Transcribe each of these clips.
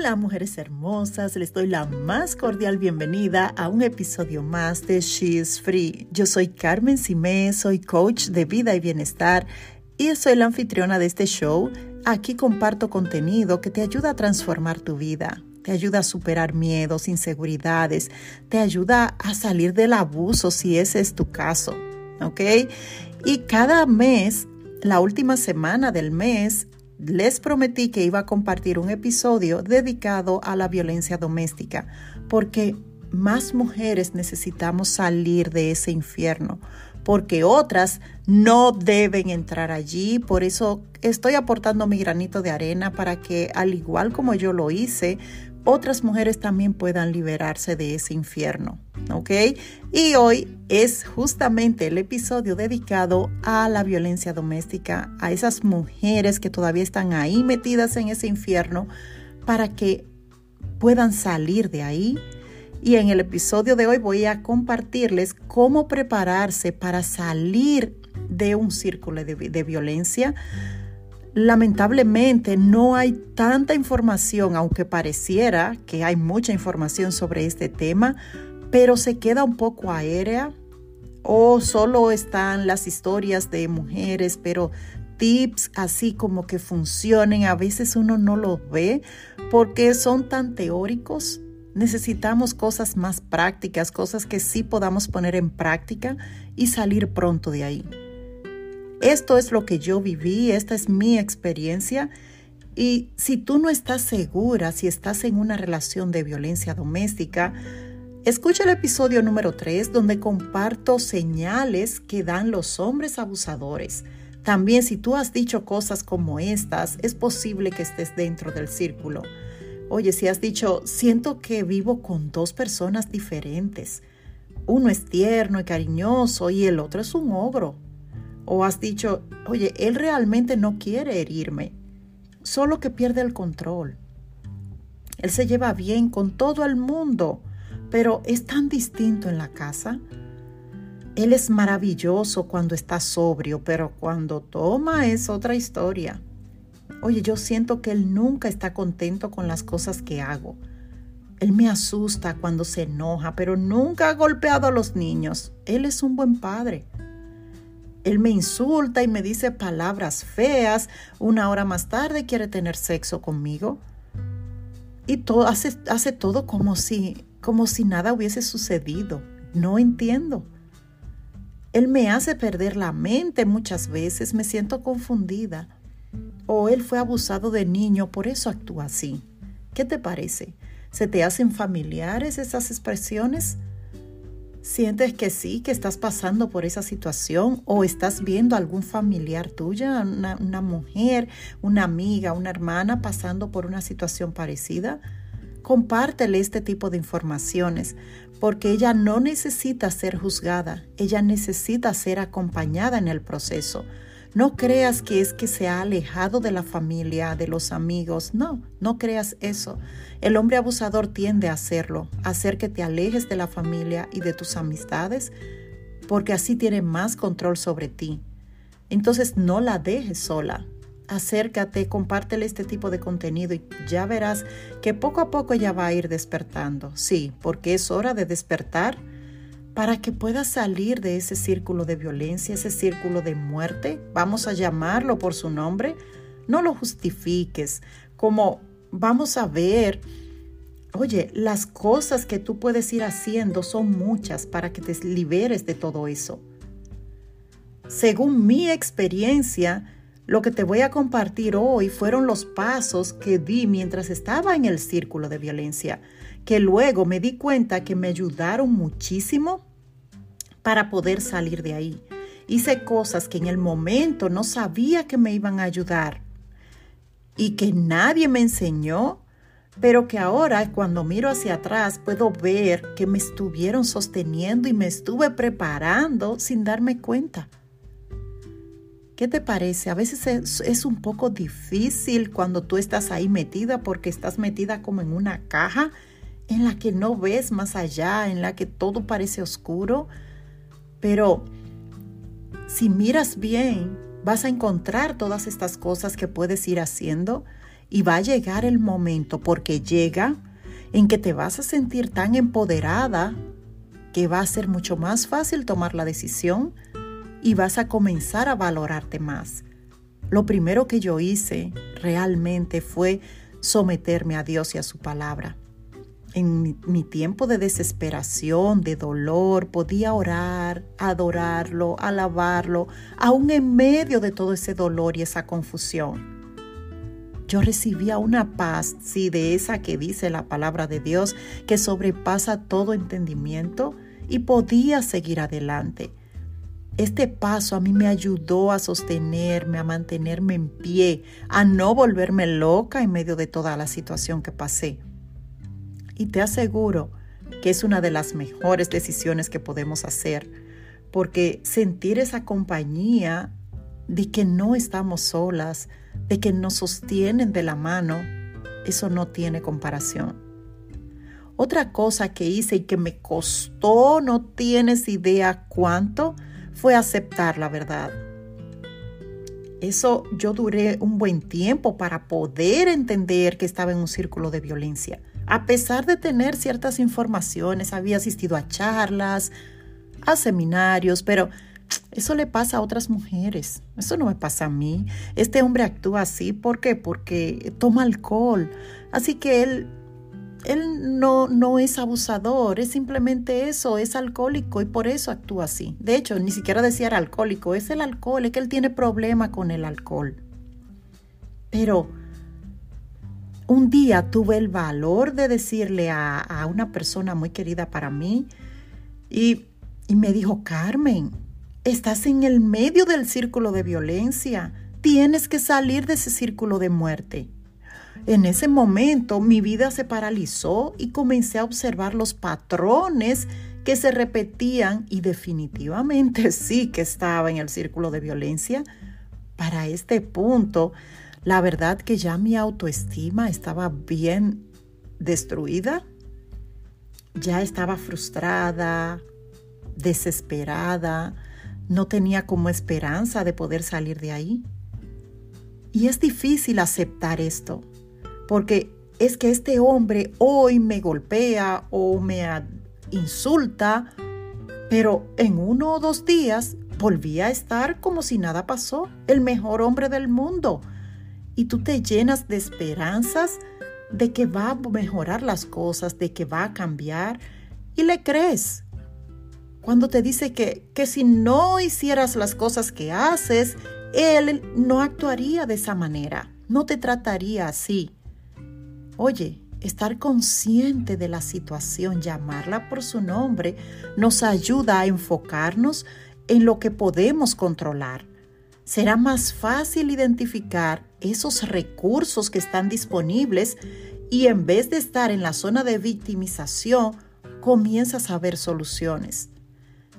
Hola mujeres hermosas, les doy la más cordial bienvenida a un episodio más de She's Free. Yo soy Carmen Simé, soy coach de vida y bienestar y soy la anfitriona de este show. Aquí comparto contenido que te ayuda a transformar tu vida, te ayuda a superar miedos, inseguridades, te ayuda a salir del abuso si ese es tu caso, ¿ok? Y cada mes, la última semana del mes, les prometí que iba a compartir un episodio dedicado a la violencia doméstica, porque más mujeres necesitamos salir de ese infierno, porque otras no deben entrar allí. Por eso estoy aportando mi granito de arena para que, al igual como yo lo hice, otras mujeres también puedan liberarse de ese infierno. ¿Ok? Y hoy es justamente el episodio dedicado a la violencia doméstica, a esas mujeres que todavía están ahí metidas en ese infierno, para que puedan salir de ahí. Y en el episodio de hoy voy a compartirles cómo prepararse para salir de un círculo de, de violencia Lamentablemente no hay tanta información, aunque pareciera que hay mucha información sobre este tema, pero se queda un poco aérea o solo están las historias de mujeres, pero tips así como que funcionen, a veces uno no los ve porque son tan teóricos. Necesitamos cosas más prácticas, cosas que sí podamos poner en práctica y salir pronto de ahí. Esto es lo que yo viví, esta es mi experiencia. Y si tú no estás segura, si estás en una relación de violencia doméstica, escucha el episodio número 3 donde comparto señales que dan los hombres abusadores. También si tú has dicho cosas como estas, es posible que estés dentro del círculo. Oye, si has dicho, siento que vivo con dos personas diferentes. Uno es tierno y cariñoso y el otro es un ogro o has dicho, oye, él realmente no quiere herirme, solo que pierde el control. Él se lleva bien con todo el mundo, pero es tan distinto en la casa. Él es maravilloso cuando está sobrio, pero cuando toma es otra historia. Oye, yo siento que él nunca está contento con las cosas que hago. Él me asusta cuando se enoja, pero nunca ha golpeado a los niños. Él es un buen padre. Él me insulta y me dice palabras feas. Una hora más tarde quiere tener sexo conmigo. Y todo, hace, hace todo como si, como si nada hubiese sucedido. No entiendo. Él me hace perder la mente muchas veces. Me siento confundida. O él fue abusado de niño, por eso actúa así. ¿Qué te parece? ¿Se te hacen familiares esas expresiones? ¿Sientes que sí, que estás pasando por esa situación o estás viendo algún familiar tuya, una, una, mujer, una amiga, una hermana pasando por una situación parecida? Compártele este tipo de informaciones porque ella no necesita ser juzgada, ella necesita ser acompañada en el proceso. No creas que es que se ha alejado de la familia, de los amigos. No, no creas eso. El hombre abusador tiende a hacerlo, a hacer que te alejes de la familia y de tus amistades, porque así tiene más control sobre ti. Entonces no la dejes sola. Acércate, compártele este tipo de contenido y ya verás que poco a poco ella va a ir despertando. Sí, porque es hora de despertar para que puedas salir de ese círculo de violencia, ese círculo de muerte, vamos a llamarlo por su nombre, no lo justifiques, como vamos a ver, oye, las cosas que tú puedes ir haciendo son muchas para que te liberes de todo eso. Según mi experiencia, lo que te voy a compartir hoy fueron los pasos que di mientras estaba en el círculo de violencia que luego me di cuenta que me ayudaron muchísimo para poder salir de ahí. Hice cosas que en el momento no sabía que me iban a ayudar y que nadie me enseñó, pero que ahora cuando miro hacia atrás puedo ver que me estuvieron sosteniendo y me estuve preparando sin darme cuenta. ¿Qué te parece? A veces es, un poco difícil cuando tú estás ahí metida porque estás metida como en una caja en la que no ves más allá, en la que todo parece oscuro. Pero si miras bien, vas a encontrar todas estas cosas que puedes ir haciendo Y va a llegar el momento, porque llega, en que te vas a sentir tan empoderada que va a ser mucho más fácil tomar la decisión y vas a comenzar a valorarte más. Lo primero que yo hice realmente fue someterme a Dios y a su palabra. En mi, tiempo de desesperación, de dolor, podía orar, adorarlo, alabarlo, aún en medio de todo ese dolor y esa confusión. Yo recibía una paz, sí, de esa que dice la palabra de Dios, que sobrepasa todo entendimiento y podía seguir adelante. Este paso a mí me ayudó a sostenerme, a mantenerme en pie, a no volverme loca en medio de toda la situación que pasé. Y te aseguro que es una de las mejores decisiones que podemos hacer, porque sentir esa compañía de que no estamos solas, de que nos sostienen de la mano, eso no tiene comparación. Otra cosa que hice y que me costó, no tienes idea cuánto, fue aceptar la verdad. Eso yo duré un buen tiempo para poder entender que estaba en un círculo de violencia. A pesar de tener ciertas informaciones, había asistido a charlas, a seminarios, pero eso le pasa a otras mujeres. Eso no me pasa a mí. Este hombre actúa así. ¿Por qué? Porque toma alcohol. Así que él él no, no es abusador, es simplemente eso, es alcohólico y por eso actúa así. De hecho, ni siquiera decía era alcohólico, es el alcohol, es que él tiene problema con el alcohol. Pero un día tuve el valor de decirle a, una persona muy querida para mí y, me dijo, Carmen, estás en el medio del círculo de violencia, tienes que salir de ese círculo de muerte. En ese momento mi vida se paralizó y comencé a observar los patrones que se repetían y definitivamente sí que estaba en el círculo de violencia. Para este punto, la verdad que ya mi autoestima estaba bien destruida, ya estaba frustrada, desesperada, no tenía como esperanza de poder salir de ahí. Y es difícil aceptar esto, porque es que este hombre hoy me golpea o me insulta, pero en uno o dos días volví a estar como si nada pasó, el mejor hombre del mundo. Y tú te llenas de esperanzas de que va a mejorar las cosas, de que va a cambiar, y le crees. Cuando te dice que, que si no hicieras las cosas que haces, él no actuaría de esa manera, no te trataría así. Oye, estar consciente de la situación, llamarla por su nombre, nos ayuda a enfocarnos en lo que podemos controlar. Será más fácil identificar esos recursos que están disponibles y en vez de estar en la zona de victimización, comienzas a ver soluciones.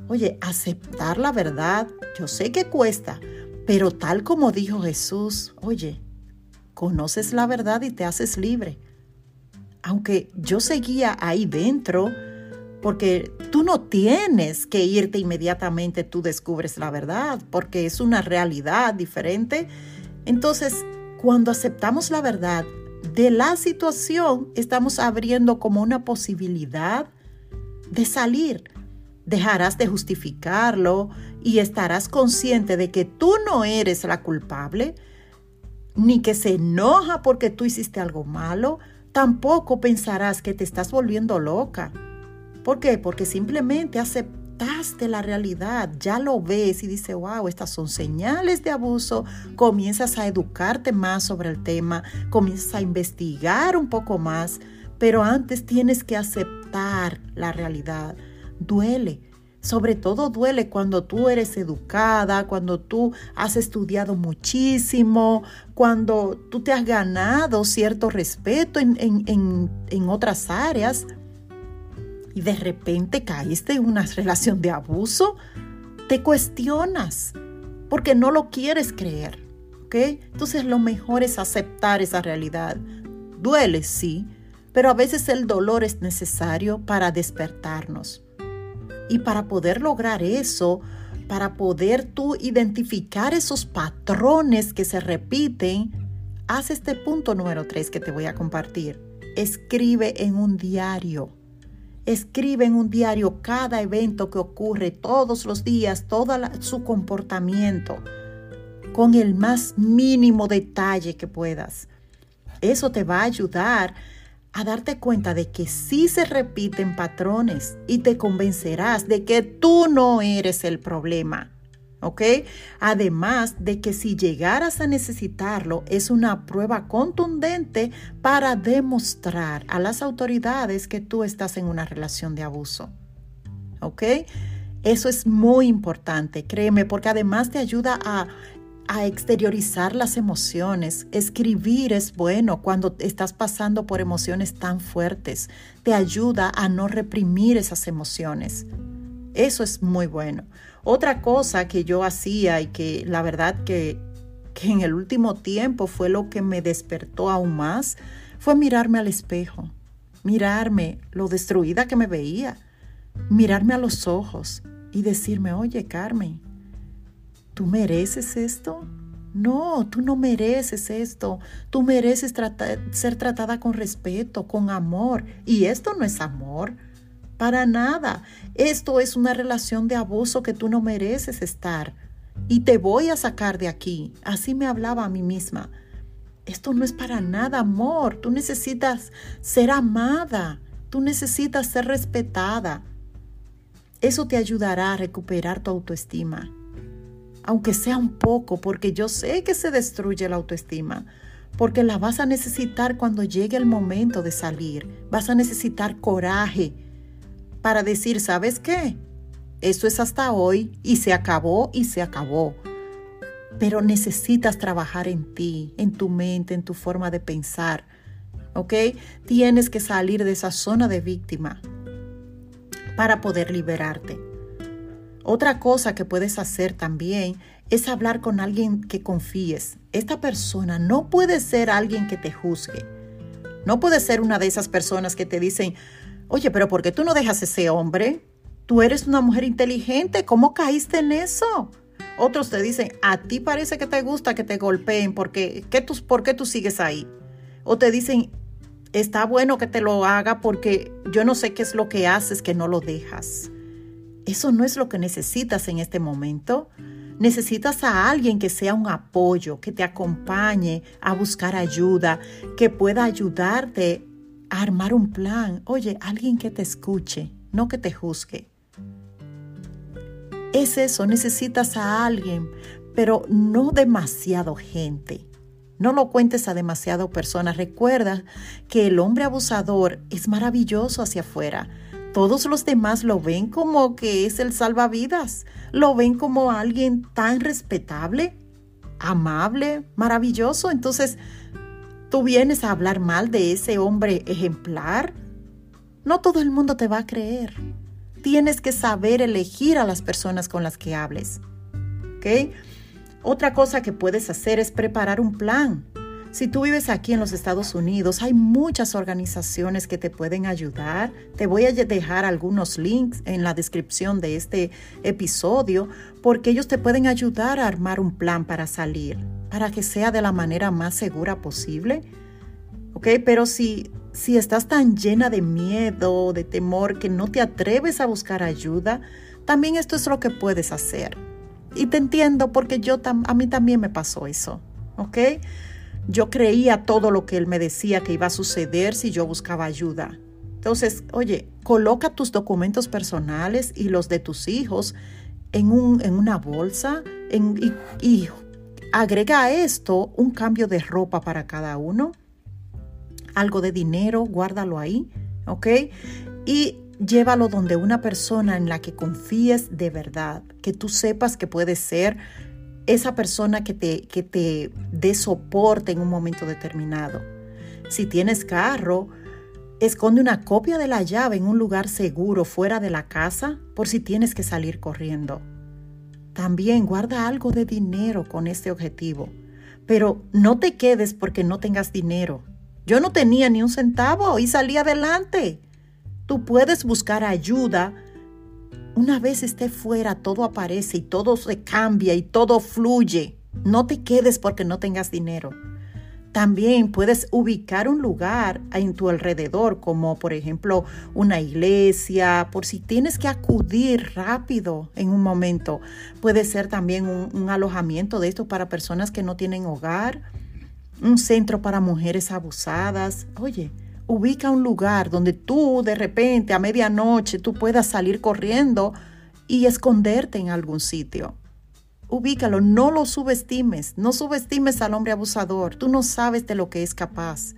Oye, aceptar la verdad, yo sé que cuesta, pero tal como dijo Jesús, oye, conoces la verdad y te haces libre aunque yo seguía ahí dentro, porque tú no tienes que irte inmediatamente, tú descubres la verdad, porque es una realidad diferente. Entonces, cuando aceptamos la verdad de la situación, estamos abriendo como una posibilidad de salir. Dejarás de justificarlo y estarás consciente de que tú no eres la culpable, ni que se enoja porque tú hiciste algo malo, tampoco pensarás que te estás volviendo loca. ¿Por qué? Porque simplemente aceptaste la realidad, ya lo ves y dices, wow, estas son señales de abuso, comienzas a educarte más sobre el tema, comienzas a investigar un poco más, pero antes tienes que aceptar la realidad. Duele, sobre todo duele cuando tú eres educada, cuando tú has estudiado muchísimo, cuando tú te has ganado cierto respeto en, otras áreas y de repente caíste en una relación de abuso, te cuestionas porque no lo quieres creer. ¿ok? Entonces lo mejor es aceptar esa realidad. Duele, sí, pero a veces el dolor es necesario para despertarnos. Y para poder lograr eso, para poder tú identificar esos patrones que se repiten, haz este punto número tres que te voy a compartir. Escribe en un diario. Escribe en un diario cada evento que ocurre todos los días, todo su comportamiento, con el más mínimo detalle que puedas. Eso te va a ayudar a darte cuenta de que sí se repiten patrones y te convencerás de que tú no eres el problema. ¿Ok? Además de que si llegaras a necesitarlo, es una prueba contundente para demostrar a las autoridades que tú estás en una relación de abuso. ¿Ok? Eso es muy importante, créeme, porque además te ayuda a a exteriorizar las emociones. Escribir es bueno cuando estás pasando por emociones tan fuertes. Te ayuda a no reprimir esas emociones. Eso es muy bueno. Otra cosa que yo hacía y que la verdad que, que en el último tiempo fue lo que me despertó aún más, fue mirarme al espejo, mirarme lo destruida que me veía, mirarme a los ojos y decirme, oye Carmen, ¿Tú mereces esto? No, tú no mereces esto. Tú mereces ser tratada con respeto, con amor. Y esto no es amor. Para nada. Esto es una relación de abuso que tú no mereces estar. Y te voy a sacar de aquí. Así me hablaba a mí misma. Esto no es para nada amor. Tú necesitas ser amada. Tú necesitas ser respetada. Eso te ayudará a recuperar tu autoestima aunque sea un poco, porque yo sé que se destruye la autoestima, porque la vas a necesitar cuando llegue el momento de salir. Vas a necesitar coraje para decir, ¿sabes qué? Eso es hasta hoy y se acabó y se acabó. Pero necesitas trabajar en ti, en tu mente, en tu forma de pensar. ¿Ok? Tienes que salir de esa zona de víctima para poder liberarte. Otra cosa que puedes hacer también es hablar con alguien que confíes. Esta persona no puede ser alguien que te juzgue. No puede ser una de esas personas que te dicen, oye, pero ¿por qué tú no dejas ese hombre? Tú eres una mujer inteligente, ¿cómo caíste en eso? Otros te dicen, a ti parece que te gusta que te golpeen, porque, ¿qué tú, ¿por qué tú sigues ahí? O te dicen, está bueno que te lo haga porque yo no sé qué es lo que haces que no lo dejas. Eso no es lo que necesitas en este momento. Necesitas a alguien que sea un apoyo, que te acompañe a buscar ayuda, que pueda ayudarte armar un plan. Oye, alguien que te escuche, no que te juzgue. Es eso, necesitas a alguien, pero no demasiado gente. No lo cuentes a demasiado personas. Recuerda que el hombre abusador es maravilloso hacia afuera, todos los demás lo ven como que es el salvavidas, lo ven como alguien tan respetable, amable, maravilloso. Entonces, tú vienes a hablar mal de ese hombre ejemplar. No todo el mundo te va a creer. Tienes que saber elegir a las personas con las que hables. ¿Ok? Otra cosa que puedes hacer es preparar un plan. Si tú vives aquí en los Estados Unidos, hay muchas organizaciones que te pueden ayudar. Te voy a dejar algunos links en la descripción de este episodio porque ellos te pueden ayudar a armar un plan para salir, para que sea de la manera más segura posible. ¿Ok? Pero si, si estás tan llena de miedo, de temor, que no te atreves a buscar ayuda, también esto es lo que puedes hacer. Y te entiendo porque yo a mí también me pasó eso. ¿Ok? Yo creía todo lo que él me decía que iba a suceder si yo buscaba ayuda. Entonces, oye, coloca tus documentos personales y los de tus hijos en, un, en una bolsa y, y agrega a esto un cambio de ropa para cada uno, algo de dinero, guárdalo ahí, ¿ok? Y llévalo donde una persona en la que confíes de verdad, que tú sepas que puede ser esa persona que te, que te dé soporte en un momento determinado. Si tienes carro, esconde una copia de la llave en un lugar seguro fuera de la casa por si tienes que salir corriendo. También guarda algo de dinero con este objetivo, pero no te quedes porque no tengas dinero. Yo no tenía ni un centavo y salí adelante. Tú puedes buscar ayuda una vez esté fuera, todo aparece y todo se cambia y todo fluye. No te quedes porque no tengas dinero. También puedes ubicar un lugar en tu alrededor, como por ejemplo una iglesia, por si tienes que acudir rápido en un momento. Puede ser también un, alojamiento de esto para personas que no tienen hogar, un centro para mujeres abusadas. Oye, ubica un lugar donde tú de repente a medianoche tú puedas salir corriendo y esconderte en algún sitio ubícalo, no lo subestimes, no subestimes al hombre abusador, tú no sabes de lo que es capaz.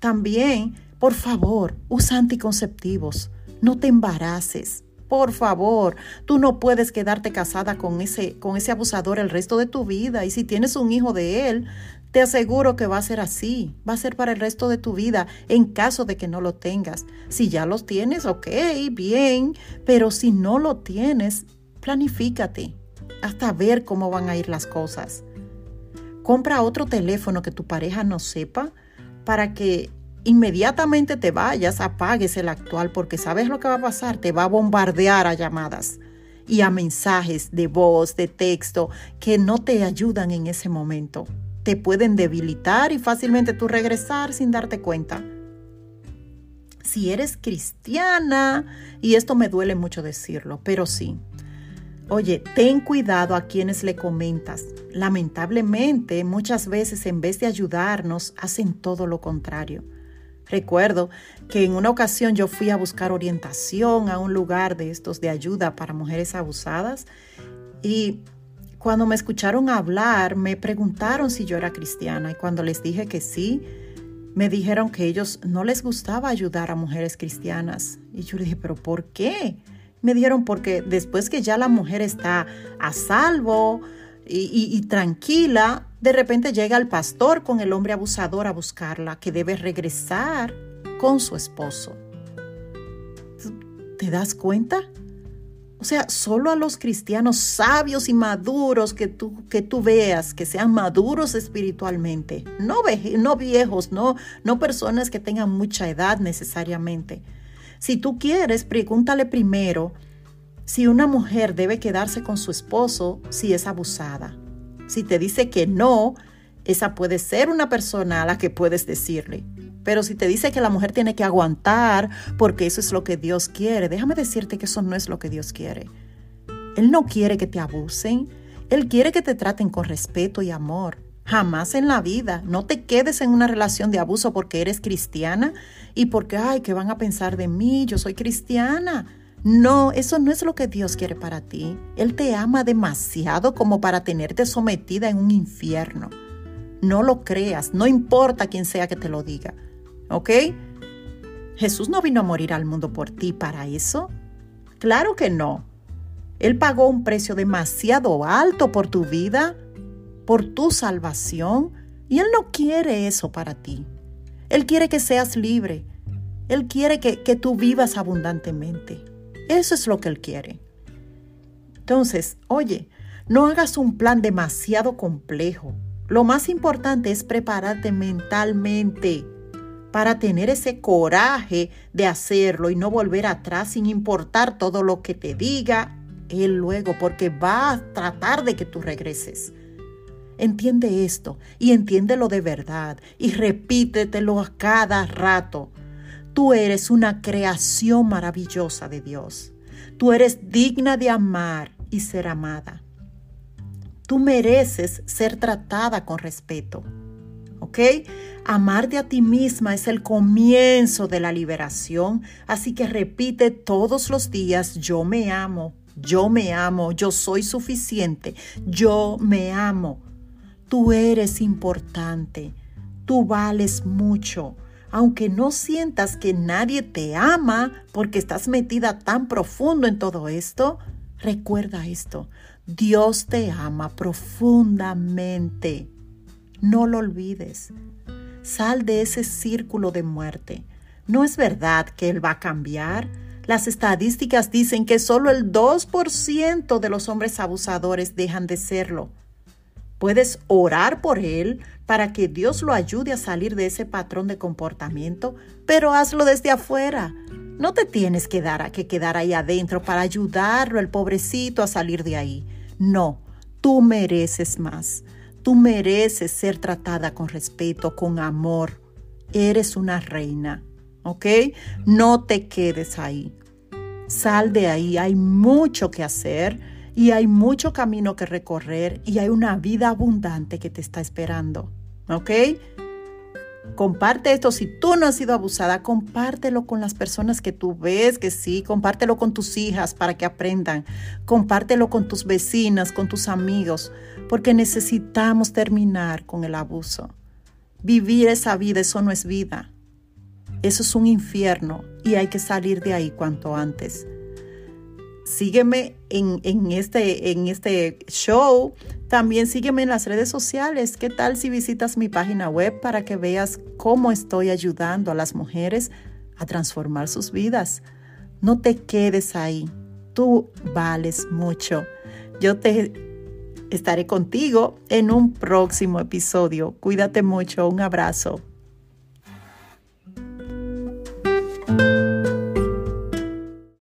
También, por favor, usa anticonceptivos, no te embaraces. Por favor, tú no puedes quedarte casada con ese, con ese abusador el resto de tu vida. Y si tienes un hijo de él, te aseguro que va a ser así, va a ser para el resto de tu vida en caso de que no lo tengas. Si ya los tienes, ok, bien, pero si no lo tienes, planifícate, hasta ver cómo van a ir las cosas. Compra otro teléfono que tu pareja no sepa para que inmediatamente te vayas, apagues el actual porque sabes lo que va a pasar, te va a bombardear a llamadas y a mensajes de voz, de texto que no te ayudan en ese momento. Te pueden debilitar y fácilmente tú regresar sin darte cuenta. Si eres cristiana, y esto me duele mucho decirlo, pero sí, Oye, ten cuidado a quienes le comentas. Lamentablemente, muchas veces en vez de ayudarnos, hacen todo lo contrario. Recuerdo que en una ocasión yo fui a buscar orientación a un lugar de estos de ayuda para mujeres abusadas y cuando me escucharon hablar me preguntaron si yo era cristiana y cuando les dije que sí, me dijeron que ellos no les gustaba ayudar a mujeres cristianas. Y yo le dije, pero ¿por qué? Me dijeron porque después que ya la mujer está a salvo y, tranquila, de repente llega el pastor con el hombre abusador a buscarla, que debe regresar con su esposo. ¿Te das cuenta? O sea, solo a los cristianos sabios y maduros que tú, que tú veas, que sean maduros espiritualmente, no, no viejos, no, no personas que tengan mucha edad necesariamente, si tú quieres, pregúntale primero si una mujer debe quedarse con su esposo si es abusada. Si te dice que no, esa puede ser una persona a la que puedes decirle. Pero si te dice que la mujer tiene que aguantar porque eso es lo que Dios quiere, déjame decirte que eso no es lo que Dios quiere. Él no quiere que te abusen, Él quiere que te traten con respeto y amor. Jamás en la vida. No te quedes en una relación de abuso porque eres cristiana y porque, ay, ¿qué van a pensar de mí? Yo soy cristiana. No, eso no es lo que Dios quiere para ti. Él te ama demasiado como para tenerte sometida en un infierno. No lo creas, no importa quién sea que te lo diga. ¿Ok? Jesús no vino a morir al mundo por ti para eso. Claro que no. Él pagó un precio demasiado alto por tu vida por tu salvación y Él no quiere eso para ti. Él quiere que seas libre. Él quiere que, que tú vivas abundantemente. Eso es lo que Él quiere. Entonces, oye, no hagas un plan demasiado complejo. Lo más importante es prepararte mentalmente para tener ese coraje de hacerlo y no volver atrás sin importar todo lo que te diga Él luego, porque va a tratar de que tú regreses. Entiende esto y entiéndelo de verdad y repítetelo a cada rato. Tú eres una creación maravillosa de Dios. Tú eres digna de amar y ser amada. Tú mereces ser tratada con respeto. ¿Ok? Amarte a ti misma es el comienzo de la liberación, así que repite todos los días, yo me amo, yo me amo, yo soy suficiente, yo me amo. Tú eres importante, tú vales mucho. Aunque no sientas que nadie te ama porque estás metida tan profundo en todo esto, recuerda esto, Dios te ama profundamente. No lo olvides. Sal de ese círculo de muerte. No es verdad que Él va a cambiar. Las estadísticas dicen que solo el 2% de los hombres abusadores dejan de serlo. Puedes orar por él para que Dios lo ayude a salir de ese patrón de comportamiento, pero hazlo desde afuera. No te tienes que, dar que quedar ahí adentro para ayudarlo, el pobrecito, a salir de ahí. No, tú mereces más. Tú mereces ser tratada con respeto, con amor. Eres una reina, ¿ok? No te quedes ahí. Sal de ahí, hay mucho que hacer y hay mucho camino que recorrer y hay una vida abundante que te está esperando, ¿ok? Comparte esto. Si tú no has sido abusada, compártelo con las personas que tú ves que sí. Compártelo con tus hijas para que aprendan. Compártelo con tus vecinas, con tus amigos, porque necesitamos terminar con el abuso. Vivir esa vida, eso no es vida. Eso es un infierno y hay que salir de ahí cuanto antes. Sígueme en, este, en este show. También sígueme en las redes sociales. ¿Qué tal si visitas mi página web para que veas cómo estoy ayudando a las mujeres a transformar sus vidas? No te quedes ahí. Tú vales mucho. Yo te estaré contigo en un próximo episodio. Cuídate mucho. Un abrazo.